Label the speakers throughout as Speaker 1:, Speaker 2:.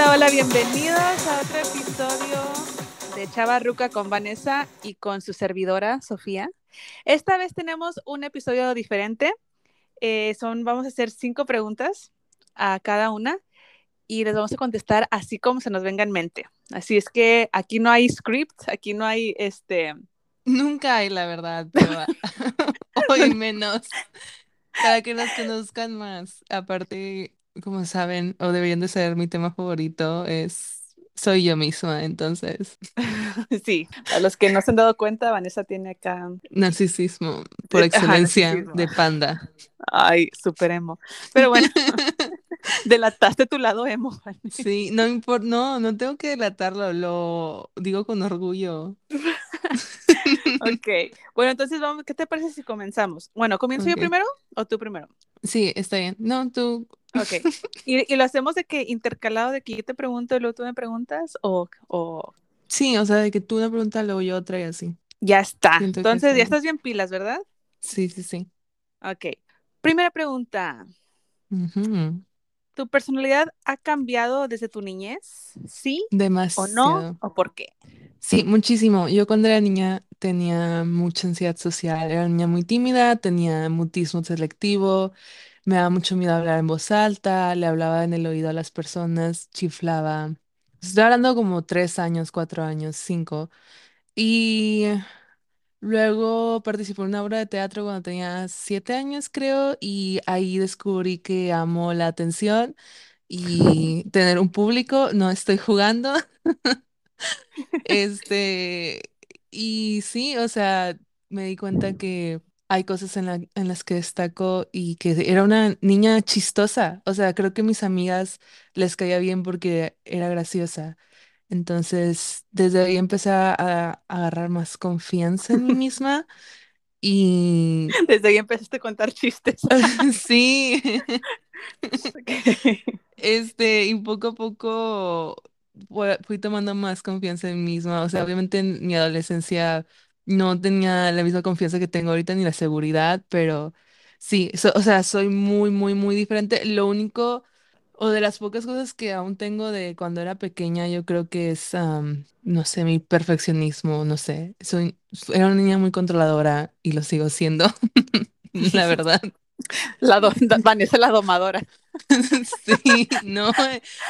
Speaker 1: Hola, hola, bienvenidos a otro episodio de Chava Ruca con Vanessa y con su servidora Sofía. Esta vez tenemos un episodio diferente. Eh, son, vamos a hacer cinco preguntas a cada una y les vamos a contestar así como se nos venga en mente. Así es que aquí no hay script, aquí no hay este.
Speaker 2: Nunca hay, la verdad, pero hoy menos. Para que nos conozcan más. Aparte, como saben, o deberían de saber, mi tema favorito es soy yo misma, entonces.
Speaker 1: Sí, a los que no se han dado cuenta, Vanessa tiene acá
Speaker 2: narcisismo por excelencia de panda.
Speaker 1: Ay, super emo. Pero bueno, delataste tu lado emo.
Speaker 2: Vanessa. Sí, no importa, no, no tengo que delatarlo, lo digo con orgullo.
Speaker 1: ok, bueno, entonces vamos, ¿qué te parece si comenzamos? Bueno, ¿comienzo yo primero o tú primero?
Speaker 2: Sí, está bien. No, tú.
Speaker 1: Ok. ¿Y, y lo hacemos de que intercalado, de que yo te pregunto y luego tú me preguntas? ¿O, o...
Speaker 2: Sí, o sea, de que tú una pregunta, luego yo otra y así.
Speaker 1: Ya está. Siento Entonces, ya estás bien pilas, ¿verdad?
Speaker 2: Sí, sí, sí.
Speaker 1: Ok. Primera pregunta.
Speaker 2: Uh -huh.
Speaker 1: ¿Tu personalidad ha cambiado desde tu niñez? ¿Sí?
Speaker 2: Demasiado.
Speaker 1: ¿O no? ¿O por qué?
Speaker 2: Sí, muchísimo. Yo cuando era niña tenía mucha ansiedad social. Era una niña muy tímida, tenía mutismo selectivo, me daba mucho miedo hablar en voz alta, le hablaba en el oído a las personas, chiflaba. Estoy hablando como tres años, cuatro años, cinco. Y luego participé en una obra de teatro cuando tenía siete años, creo, y ahí descubrí que amo la atención y tener un público. No estoy jugando. Este, y sí, o sea, me di cuenta que hay cosas en la- en las que destaco y que era una niña chistosa. O sea, creo que mis amigas les caía bien porque era graciosa. Entonces, desde ahí empecé a, a agarrar más confianza en mí misma y
Speaker 1: Desde ahí empezaste a contar chistes.
Speaker 2: sí. Este, y poco a poco fui tomando más confianza en mí misma. O sea, obviamente en mi adolescencia no tenía la misma confianza que tengo ahorita ni la seguridad, pero sí, so- o sea, soy muy, muy, muy diferente. Lo único, o de las pocas cosas que aún tengo de cuando era pequeña, yo creo que es, am, no sé, mi perfeccionismo, no sé. Soy, era una niña muy controladora y lo sigo siendo, la verdad.
Speaker 1: La do- Vanessa la domadora.
Speaker 2: Sí, no,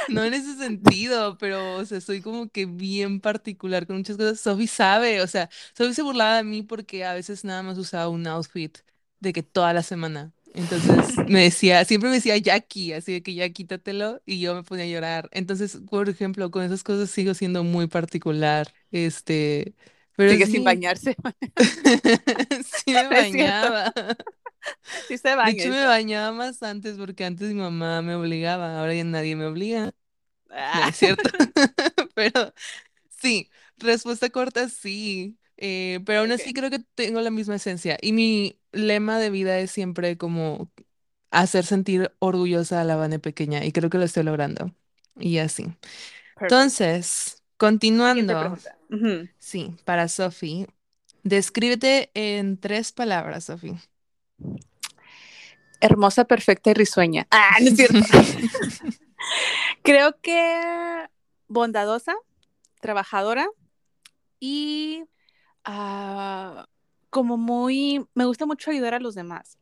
Speaker 2: no en ese sentido, pero, o sea, soy como que bien particular con muchas cosas. Sophie sabe, o sea, Sophie se burlaba de mí porque a veces nada más usaba un outfit de que toda la semana. Entonces me decía, siempre me decía Jackie, así de que ya quítatelo y yo me ponía a llorar. Entonces, por ejemplo, con esas cosas sigo siendo muy particular, este, pero
Speaker 1: Sigue sin bañarse.
Speaker 2: sí me bañaba.
Speaker 1: Sí se
Speaker 2: De
Speaker 1: baña.
Speaker 2: hecho, me bañaba más antes porque antes mi mamá me obligaba, ahora ya nadie me obliga. No
Speaker 1: Ah,
Speaker 2: es cierto. Pero sí, respuesta corta, sí. Eh, pero aún así creo que tengo la misma esencia. Y mi lema de vida es siempre como hacer sentir orgullosa a la Vane pequeña. Y creo que lo estoy logrando. Y así.
Speaker 1: Perfect.
Speaker 2: Entonces, continuando. Sí, para Sophie. Descríbete en tres palabras, Sophie.
Speaker 1: Hermosa, perfecta y risueña. Ah, no es cierto. Creo que bondadosa, trabajadora y ah, como muy, me gusta mucho ayudar a los demás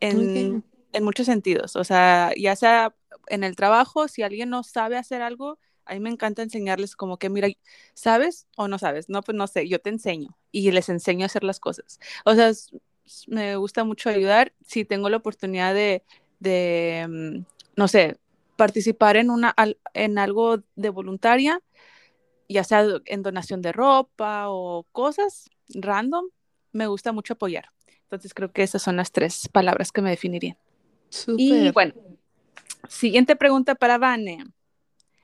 Speaker 1: en, en muchos sentidos. O sea, ya sea en el trabajo, si alguien no sabe hacer algo, a mí me encanta enseñarles como que, mira, ¿sabes o no sabes? No, pues no sé, yo te enseño y les enseño a hacer las cosas. O sea, es- me gusta mucho ayudar. Si tengo la oportunidad de, de mm, no sé, participar en, una, en algo de voluntaria, ya sea en donación de ropa o cosas random, me gusta mucho apoyar. Entonces creo que esas son las tres palabras que me definirían. Y
Speaker 2: Súper.
Speaker 1: bueno, siguiente pregunta para Vane.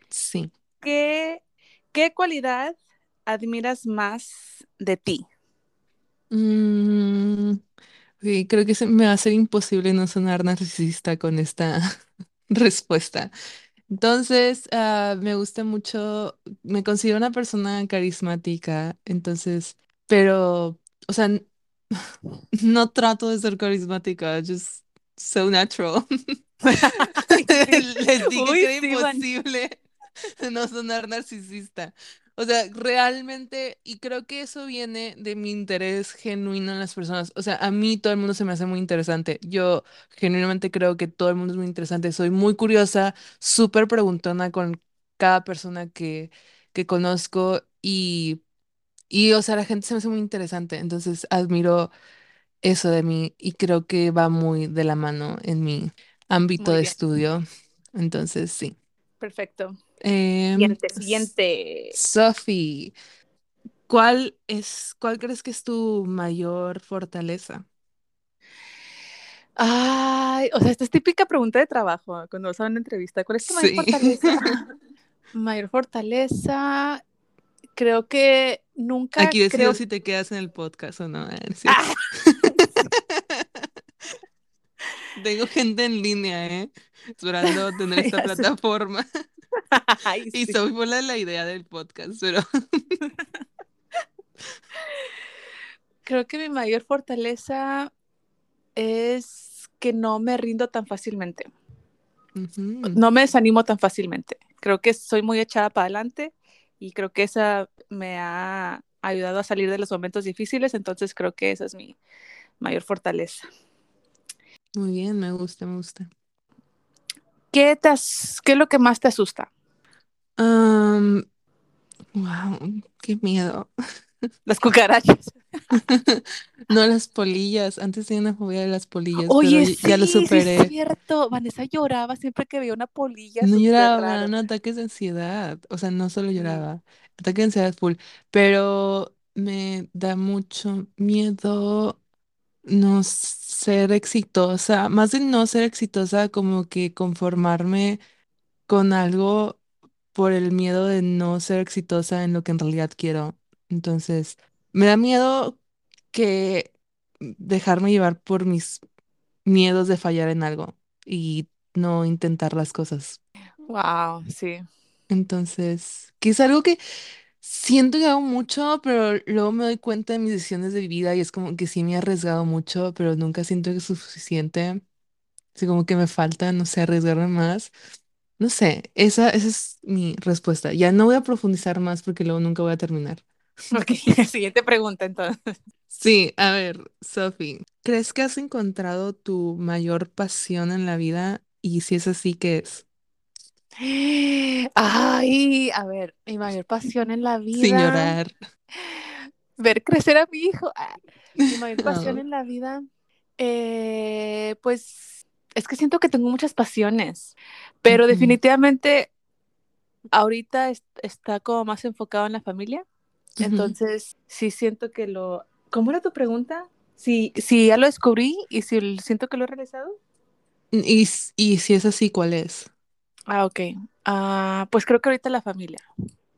Speaker 2: Sí.
Speaker 1: ¿Qué, qué cualidad admiras más de ti?
Speaker 2: Mm, sí, creo que se me va a ser imposible no sonar narcisista con esta respuesta. Entonces, ah, me gusta mucho, me considero una persona carismática, entonces, pero, o sea, n- no trato de ser carismática, just so natural. Les dije
Speaker 1: Uy,
Speaker 2: que era imposible. no sonar narcisista. O sea, realmente, y creo que eso viene de mi interés genuino en las personas. O sea, a mí todo el mundo se me hace muy interesante. Yo genuinamente creo que todo el mundo es muy interesante. Soy muy curiosa, súper preguntona con cada persona que, que conozco y, y, o sea, la gente se me hace muy interesante. Entonces, admiro eso de mí y creo que va muy de la mano en mi ámbito
Speaker 1: Muy
Speaker 2: de
Speaker 1: bien,
Speaker 2: estudio. Entonces, sí.
Speaker 1: perfecto.
Speaker 2: Em,
Speaker 1: Siguiente, siguiente.
Speaker 2: Sophie, ¿cuál es, cuál crees que es tu mayor fortaleza?
Speaker 1: Ay, o sea, esta es típica pregunta de trabajo cuando vas a una entrevista. ¿Cuál es tu mayor
Speaker 2: Sí.
Speaker 1: fortaleza? Mayor fortaleza, creo que nunca
Speaker 2: Aquí decido
Speaker 1: creo.
Speaker 2: si te quedas en el podcast o no. ah, ¿es cierto?
Speaker 1: Ah,
Speaker 2: Tengo gente en línea, ¿eh? Esperando tener esta plataforma.
Speaker 1: Ay,
Speaker 2: Y
Speaker 1: sí.
Speaker 2: Sophie fue la de la idea del podcast, pero
Speaker 1: Creo que mi mayor fortaleza es que no me rindo tan fácilmente. No me desanimo tan fácilmente. Creo que soy muy echada para adelante y creo que esa me ha ayudado a salir de los momentos difíciles, entonces creo que esa es mi mayor fortaleza.
Speaker 2: Muy bien, me gusta, me gusta.
Speaker 1: ¿Qué, te qué es lo que más te asusta?
Speaker 2: Am, wow, qué miedo.
Speaker 1: Las cucarachas.
Speaker 2: No las polillas. Antes tenía una fobia de las polillas, pero
Speaker 1: Oye,
Speaker 2: y- ya lo
Speaker 1: sí es
Speaker 2: superé.
Speaker 1: cierto. Vanessa lloraba siempre que veía una polilla
Speaker 2: No lloraba,
Speaker 1: raro.
Speaker 2: eran ataques de ansiedad. O sea, no solo lloraba, ataque de ansiedad full. Pero me da mucho miedo no ser exitosa. Más de no ser exitosa, como que conformarme con algo por el miedo de no ser exitosa en lo que en realidad quiero. Entonces, me da miedo que dejarme llevar por mis miedos de fallar en algo y no intentar las cosas.
Speaker 1: Wow, sí.
Speaker 2: Entonces, que es algo que siento que hago mucho, pero luego me doy cuenta de mis decisiones de vida y es como que sí me he arriesgado mucho, pero nunca siento que es suficiente. Así como que me falta, no sé, arriesgarme más. No sé, esa, esa es mi respuesta. Ya no voy a profundizar más porque luego nunca voy a terminar.
Speaker 1: Ok, siguiente pregunta entonces.
Speaker 2: Sí, a ver, Sophie, ¿crees que has encontrado tu mayor pasión en la vida? Y si es así, ¿qué es?
Speaker 1: Ay, a ver, mi mayor pasión en la
Speaker 2: Sin
Speaker 1: vida,
Speaker 2: llorar.
Speaker 1: ver crecer a mi hijo. Ah, mi mayor pasión en la vida, eh, pues es que siento que tengo muchas pasiones, pero definitivamente ahorita es- está como más enfocado en la familia. Entonces, sí siento que lo... ¿Cómo era tu pregunta? Si, si ya lo descubrí y si siento que lo he realizado.
Speaker 2: Y, y si es así, ¿cuál es?
Speaker 1: Ah, ok. Ah, pues creo que ahorita la familia.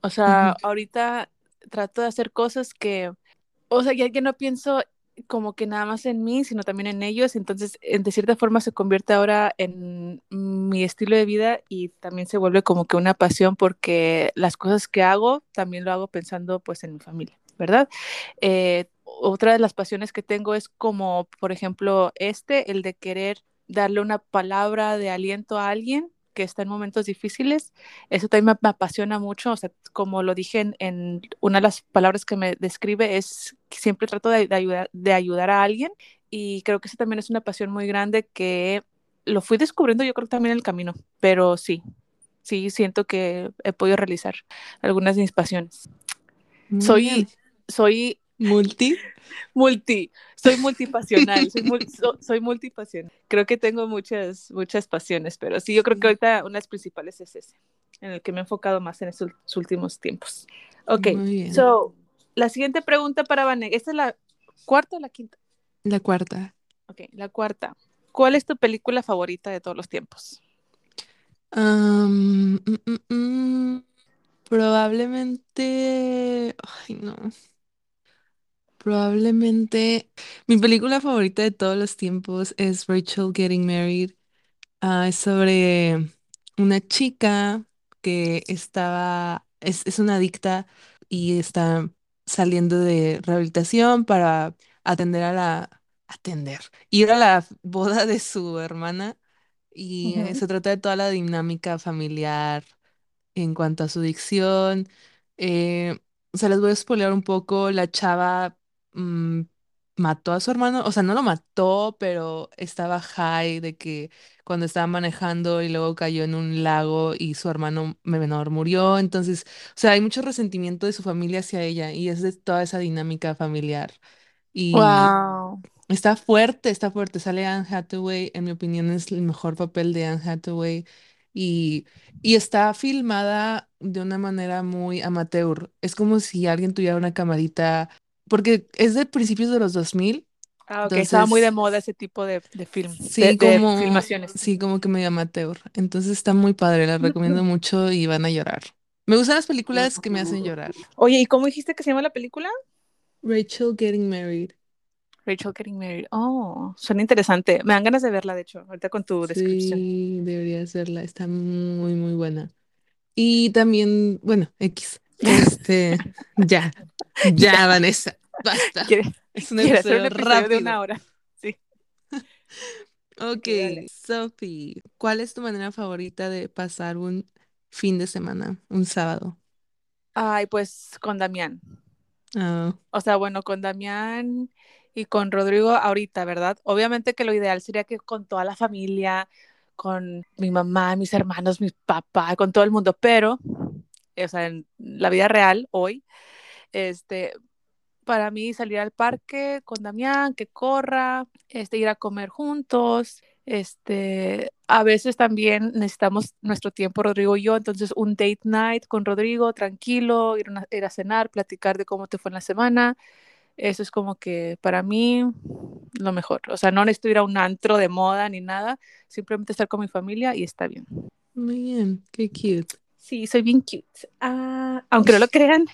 Speaker 1: O sea, ahorita trato de hacer cosas que, o sea, ya que no pienso como que nada más en mí, sino también en ellos. Entonces, en- de cierta forma se convierte ahora en mi estilo de vida y también se vuelve como que una pasión porque las cosas que hago también lo hago pensando pues en mi familia, ¿verdad? Eh, otra de las pasiones que tengo es como, por ejemplo, este, el de querer darle una palabra de aliento a alguien que está en momentos difíciles. Eso también me, apasiona mucho. O sea, como lo dije en, en una de las palabras que me describe, es que siempre trato de, de ayudar, de ayudar a alguien. Y creo que eso también es una pasión muy grande que lo fui descubriendo yo creo también en el camino. Pero sí, sí siento que he podido realizar algunas de mis pasiones.
Speaker 2: Muy bien.
Speaker 1: Soy, soy
Speaker 2: ¿Multi?
Speaker 1: multi, soy multipasional, soy, mul- so- soy multipasional. Creo que tengo muchas, muchas pasiones, pero sí, yo creo que ahorita una de las principales es ese, en el que me he enfocado más en estos últimos tiempos. Ok,
Speaker 2: Muy bien.
Speaker 1: so, la siguiente pregunta para Vanek, ¿esta es la cuarta o la quinta?
Speaker 2: La cuarta.
Speaker 1: Ok, la cuarta. ¿Cuál es tu película favorita de todos los tiempos?
Speaker 2: Mm, mm, mm, probablemente. Ay, no. Probablemente. Mi película favorita de todos los tiempos es Rachel Getting Married. Ah, es sobre una chica que estaba, es, es una adicta y está saliendo de rehabilitación para atender a la, atender, ir a la boda de su hermana y eh,
Speaker 1: Ujú.
Speaker 2: se trata de toda la dinámica familiar en cuanto a su dicción. Eh, o sea, les voy a spoilear un poco. La chava mm, mató a su hermano, o sea, no lo mató, pero estaba high de que cuando estaba manejando y luego cayó en un lago y su hermano menor murió. Entonces, o sea, hay mucho resentimiento de su familia hacia ella y es de toda esa dinámica familiar. Y
Speaker 1: Wow.
Speaker 2: está fuerte, está fuerte. Sale Anne Hathaway, en mi opinión es el mejor papel de Anne Hathaway. Y, y está filmada de una manera muy amateur. Es como si alguien tuviera una camarita, porque es de principios de los 2000,
Speaker 1: Ah, ok, estaba muy de
Speaker 2: entonces
Speaker 1: moda ese tipo de, de film, de,
Speaker 2: sí,
Speaker 1: de
Speaker 2: como,
Speaker 1: filmaciones.
Speaker 2: sí, como que medio amateur. Entonces está muy padre, la recomiendo mucho y van a llorar. Me gustan las películas que me hacen llorar.
Speaker 1: Oye, ¿y cómo dijiste que se llama la película?
Speaker 2: Rachel Getting Married.
Speaker 1: Rachel Getting Married. Oh, suena interesante. Me dan ganas de verla, de hecho, ahorita con tu descripción.
Speaker 2: Sí, debería serla, está muy, muy buena. Y también, bueno, X, este, ya, ya, Vanessa, basta.
Speaker 1: quiere,
Speaker 2: Es un
Speaker 1: hacer
Speaker 2: episodio
Speaker 1: episodio de una hora. Sí,
Speaker 2: Ok,
Speaker 1: dale.
Speaker 2: Sophie, ¿cuál es tu manera favorita de pasar un fin de semana, un sábado?
Speaker 1: Ay, pues con Damián.
Speaker 2: Ah,
Speaker 1: O sea, bueno, con Damián y con Rodrigo ahorita, ¿verdad? Obviamente que lo ideal sería que con toda la familia, con mi mamá, mis hermanos, mi papá, con todo el mundo, pero, o sea, en la vida real, hoy, este, para mí salir al parque con Damián, que corra, este, ir a comer juntos, este, a veces también necesitamos nuestro tiempo, Rodrigo y yo, entonces un date night con Rodrigo, tranquilo, ir, una- ir a cenar, platicar de cómo te fue en la semana, eso es como que para mí lo mejor, o sea, no necesito ir a un antro de moda ni nada, simplemente estar con mi familia y está bien.
Speaker 2: muy bien, qué cute.
Speaker 1: Sí, soy bien cute. Ah, aunque no lo crean,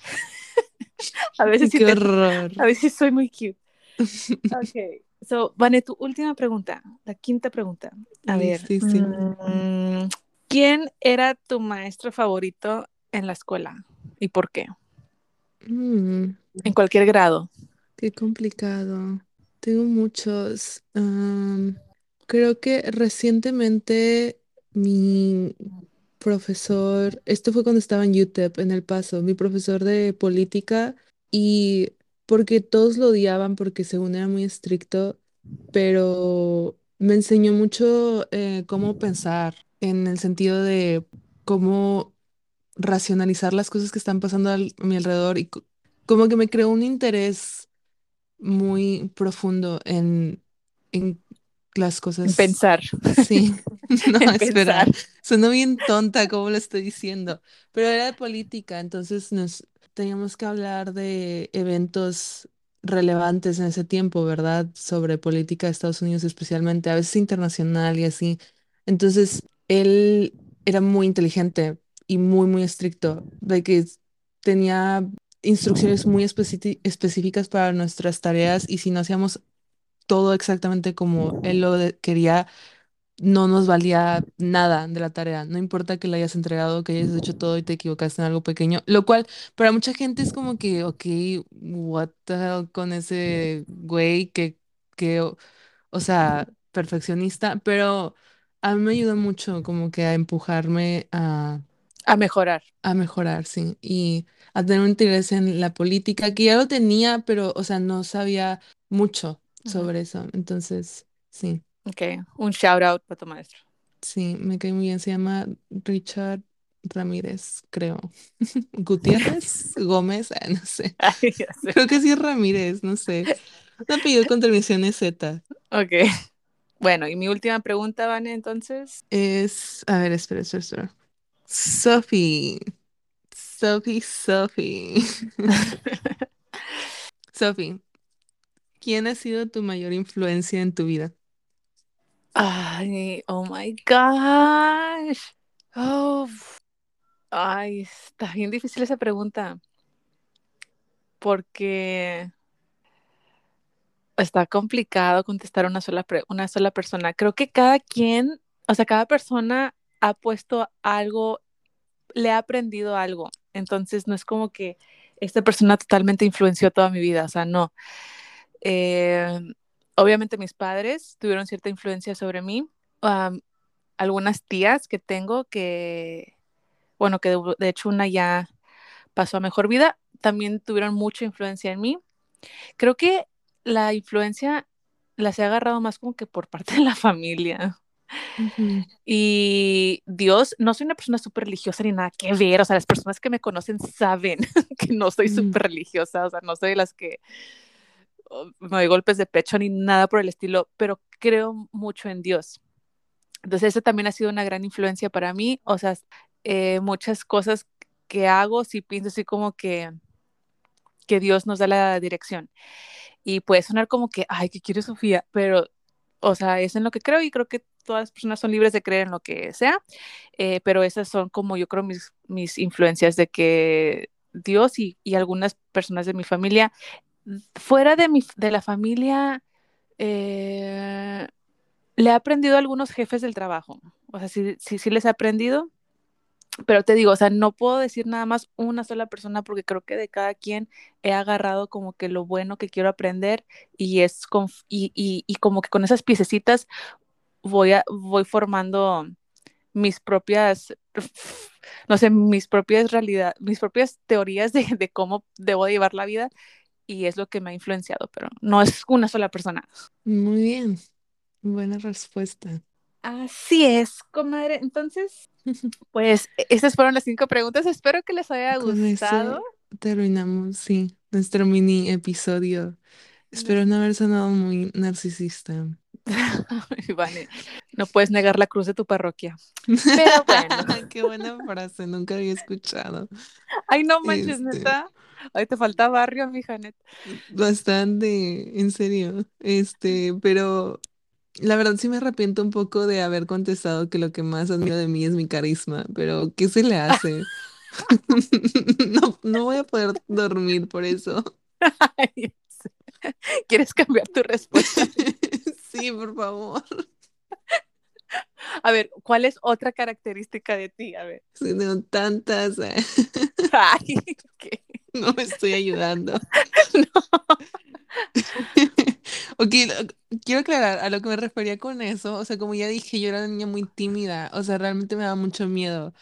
Speaker 1: a veces
Speaker 2: Qué horror.
Speaker 1: a veces soy muy cute. Ok, so, Vane, tu última pregunta, la quinta pregunta. A ver,
Speaker 2: Listísimo.
Speaker 1: mm, ¿quién era tu maestro favorito en la escuela y por qué?
Speaker 2: Mm,
Speaker 1: En cualquier grado.
Speaker 2: qué complicado. Tengo muchos. creo que recientemente mi profesor, esto fue cuando estaba en UTEP, en El Paso, mi profesor de política, y porque todos lo odiaban porque según era muy estricto, pero me enseñó mucho eh, cómo pensar en el sentido de cómo racionalizar las cosas que están pasando al- a mi alrededor y co- como que me creó un interés muy profundo en, en las cosas.
Speaker 1: pensar,
Speaker 2: Sí, no, espera, sonó bien tonta como lo estoy diciendo, pero era de política, entonces nos teníamos que hablar de eventos relevantes en ese tiempo, ¿verdad? Sobre política de Estados Unidos especialmente, a veces internacional y así. Entonces, él era muy inteligente y muy, muy estricto, de que tenía instrucciones muy específicas para nuestras tareas y si no hacíamos todo exactamente como él lo quería, no nos valía nada de la tarea. No importa que la hayas entregado, que hayas hecho todo y te equivocaste en algo pequeño. Lo cual para mucha gente es como que, ok, what the hell con ese güey que, que, o, o sea, perfeccionista, pero a mí me ayudó mucho como que a empujarme a,
Speaker 1: A mejorar.
Speaker 2: a mejorar, sí, y a tener un interés en la política, que ya lo tenía, pero, o sea, no sabía mucho sobre eso. Entonces, sí.
Speaker 1: Ok, un shout out para tu maestro.
Speaker 2: Sí, me cae muy bien. Se llama Richard Ramírez, creo. Gutiérrez, Gómez, ah, no sé.
Speaker 1: Ay.
Speaker 2: Creo que sí es Ramírez, no sé. Un apellido con Z.
Speaker 1: Ok, bueno, y mi última pregunta, Vane, entonces.
Speaker 2: Es, a ver, espera, espera, espera. Sophie, Sophie, Sophie. Sophie, ¿quién ha sido tu mayor influencia en tu vida?
Speaker 1: Ay, oh my gosh. Oh, ay, está bien difícil esa pregunta porque está complicado contestar una sola, una sola persona. Creo que cada quien, o sea, cada persona ha puesto algo, le ha aprendido algo. Entonces no es como que esta persona totalmente influenció toda mi vida, o sea, no. Eh, obviamente mis padres tuvieron cierta influencia sobre mí. Algunas tías que tengo que bueno, que de, de hecho una ya pasó a mejor vida, también tuvieron mucha influencia en mí. Creo que la influencia las he agarrado más como que por parte de la familia. Y Dios, no soy una persona súper religiosa ni nada que ver, o sea, las personas que me conocen saben que no soy súper religiosa, o sea, no soy de las que me doy golpes de pecho ni nada por el estilo, pero creo mucho en Dios. Entonces, eso también ha sido una gran influencia para mí, o sea, eh, muchas cosas que hago, sí pienso así como que, que Dios nos da la dirección. Y puede sonar como que, ay, ¿qué quiere Sofía? Pero, o sea, es en lo que creo y creo que todas las personas son libres de creer en lo que sea, eh, pero esas son como yo creo mis, mis influencias de que Dios y, y algunas personas de mi familia, fuera de, mi, de la familia, eh, le he aprendido a algunos jefes del trabajo. O sea, sí, sí, sí les he aprendido, pero te digo, o sea, no puedo decir nada más una sola persona porque creo que de cada quien he agarrado como que lo bueno que quiero aprender y es con, y, y, como que con esas piececitas voy, voy formando mis propias, no sé, mis propias realidades, mis propias teorías de, de, cómo debo llevar la vida y es lo que me ha influenciado, pero no es una sola persona.
Speaker 2: Muy bien, buena respuesta.
Speaker 1: Así es, comadre. Entonces, pues esas fueron las cinco preguntas. Espero que les haya gustado.
Speaker 2: terminamos, sí, nuestro mini episodio. Espero no haber sonado muy narcisista.
Speaker 1: vale, no puedes negar la cruz de tu parroquia. Pero bueno.
Speaker 2: Qué buena frase, nunca había escuchado.
Speaker 1: Ay, no manches,
Speaker 2: Este,
Speaker 1: neta. Ay, te falta barrio, mi Janet.
Speaker 2: bastante, en serio. Este, pero la verdad sí me arrepiento un poco de haber contestado que lo que más admiro de mí es mi carisma, pero ¿qué se le hace? No, no voy a poder dormir por eso.
Speaker 1: ¿Quieres cambiar tu respuesta?
Speaker 2: Sí, por favor.
Speaker 1: A ver, ¿cuál es otra característica de ti? A ver.
Speaker 2: Sí, Tengo tantas, eh,
Speaker 1: Ay, ¿qué?
Speaker 2: no me estoy ayudando. Ok, lo- quiero aclarar a lo que me refería con eso. O sea, como ya dije, yo era una niña muy tímida. O sea, realmente me daba mucho miedo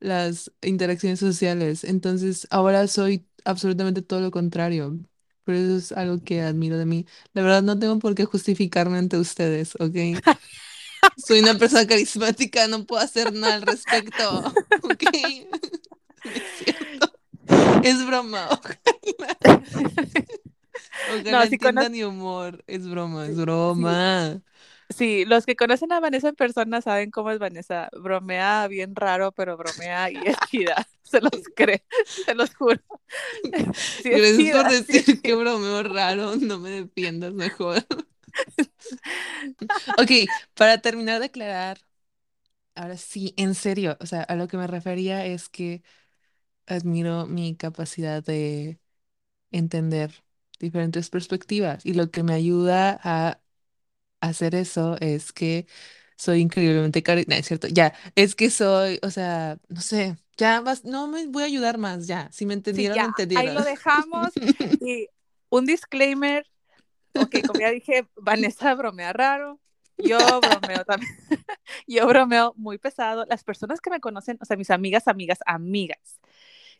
Speaker 2: las interacciones sociales. Entonces, ahora soy absolutamente todo lo contrario. Pero eso es algo que admiro de mí. La verdad, no tengo por qué justificarme ante ustedes, ¿ok? Soy una persona carismática, no puedo hacer nada al respecto, ¿ok? No es. Es broma. Ojalá, ojalá
Speaker 1: No, si
Speaker 2: entiendan mi humor. Es broma, es broma.
Speaker 1: sí, los que conocen a Vanessa en persona saben cómo es Vanessa. Bromea bien raro, pero bromea y es chida. Se los cree, se los juro. Sí, es
Speaker 2: Gracias por
Speaker 1: sí
Speaker 2: decir que bromeo raro. No me defiendas mejor. Ok, para terminar de aclarar, ahora sí, en serio, o sea, a lo que me refería es que admiro mi capacidad de entender diferentes perspectivas y lo que me ayuda a hacer eso es que soy increíblemente carismática, es cierto, ya, es que soy, o sea, no sé, ya vas, no me voy a ayudar más, ya, si me
Speaker 1: Sí,
Speaker 2: entendieron,
Speaker 1: ya, ahí
Speaker 2: entendieron.
Speaker 1: lo dejamos. Y un disclaimer, ok, como ya dije, Vanessa bromea raro, yo bromeo también, yo bromeo muy pesado. Las personas que me conocen, o sea, mis amigas, amigas, amigas,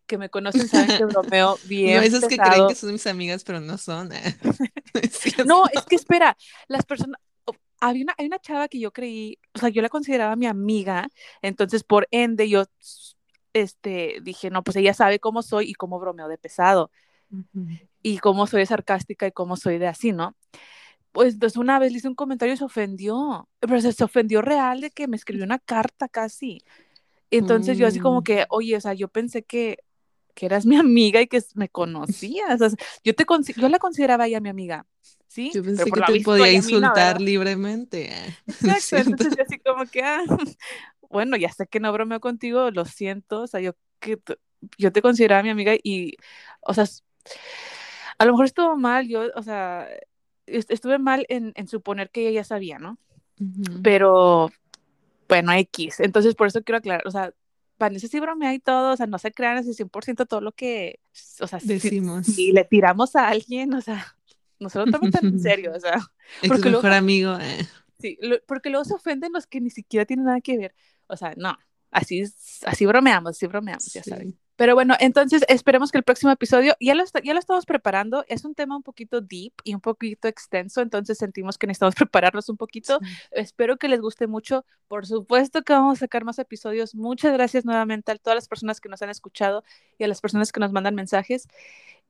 Speaker 1: que me conocen saben que bromeo
Speaker 2: No,
Speaker 1: bien
Speaker 2: esos que creen que
Speaker 1: pesado.
Speaker 2: son mis amigas, pero no son. No es cierto.
Speaker 1: No, es que espera, las personas, había una, hay una chava que yo creí, o sea, yo la consideraba mi amiga, entonces por ende yo, este, dije, no, pues ella sabe cómo soy y cómo bromeo de pesado.
Speaker 2: Ujú.
Speaker 1: y cómo soy de sarcástica y cómo soy de así, ¿no? Pues entonces una vez le hice un comentario y se ofendió, pero se, se ofendió real de que me escribió una carta casi. Entonces yo así como
Speaker 2: Mm,
Speaker 1: que, oye, o sea, yo pensé que, que eras mi amiga y que me conocías. O sea, yo, te, consi- yo la consideraba ella mi amiga, ¿sí?
Speaker 2: Yo pensé que te podía
Speaker 1: no,
Speaker 2: insultar
Speaker 1: ¿verdad?
Speaker 2: libremente. No es
Speaker 1: Exacto, entonces yo así como que, ah, bueno, ya sé que no bromeo contigo, lo siento, o sea, yo que yo te consideraba mi amiga y, o sea, a lo mejor estuvo mal, yo, o sea, est- estuve mal en, en suponer que ella ya sabía, ¿no?
Speaker 2: Ujú.
Speaker 1: Pero, bueno, X, entonces por eso quiero aclarar, o sea, Vanessa sí bromea y todo, o sea, no se crean ese 100% todo lo que, o sea, si, si
Speaker 2: Decimos.
Speaker 1: le tiramos a alguien, o sea, no se lo tomen tan en serio, o sea,
Speaker 2: Ex
Speaker 1: porque luego
Speaker 2: mejor
Speaker 1: se
Speaker 2: amigo. eh.
Speaker 1: Sí, lo- porque luego se ofenden los que ni siquiera tienen nada que ver. O sea, no. Así, así bromeamos, así bromeamos, ya
Speaker 2: Sí.
Speaker 1: saben. Pero bueno, entonces esperemos que el próximo episodio, ya lo, ya lo estamos preparando, es un tema un poquito deep y un poquito extenso, entonces sentimos que necesitamos prepararnos un poquito. Espero que les guste mucho. Por supuesto que vamos a sacar más episodios. Muchas gracias nuevamente a todas las personas que nos han escuchado y a las personas que nos mandan mensajes.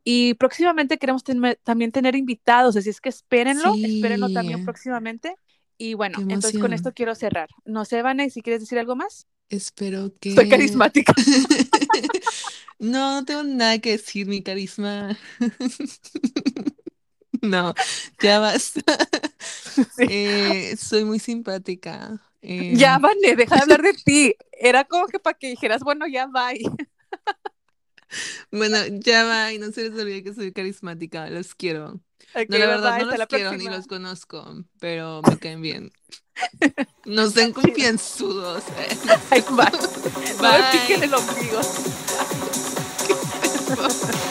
Speaker 1: Y próximamente queremos ten- también tener invitados, así es que espérenlo, espérenlo también
Speaker 2: Sí.
Speaker 1: próximamente. Y bueno, entonces con esto quiero cerrar. No sé, Vane, si quieres decir algo más.
Speaker 2: Espero que...
Speaker 1: Soy carismática.
Speaker 2: No, no tengo nada que decir, mi carisma. No, ya basta.
Speaker 1: Sí.
Speaker 2: Eh, soy muy simpática. Eh,
Speaker 1: Ya, Vane, deja de hablar de ti. Era como que para que dijeras, bueno, ya bye.
Speaker 2: Bueno, ya va, y no se les olvide que soy carismática, los quiero.
Speaker 1: Ok,
Speaker 2: No, la verdad,
Speaker 1: bye,
Speaker 2: no los
Speaker 1: la
Speaker 2: quiero ni los conozco, pero me caen bien. No sean confianzudos.
Speaker 1: Eh. No me piquen el ombligo.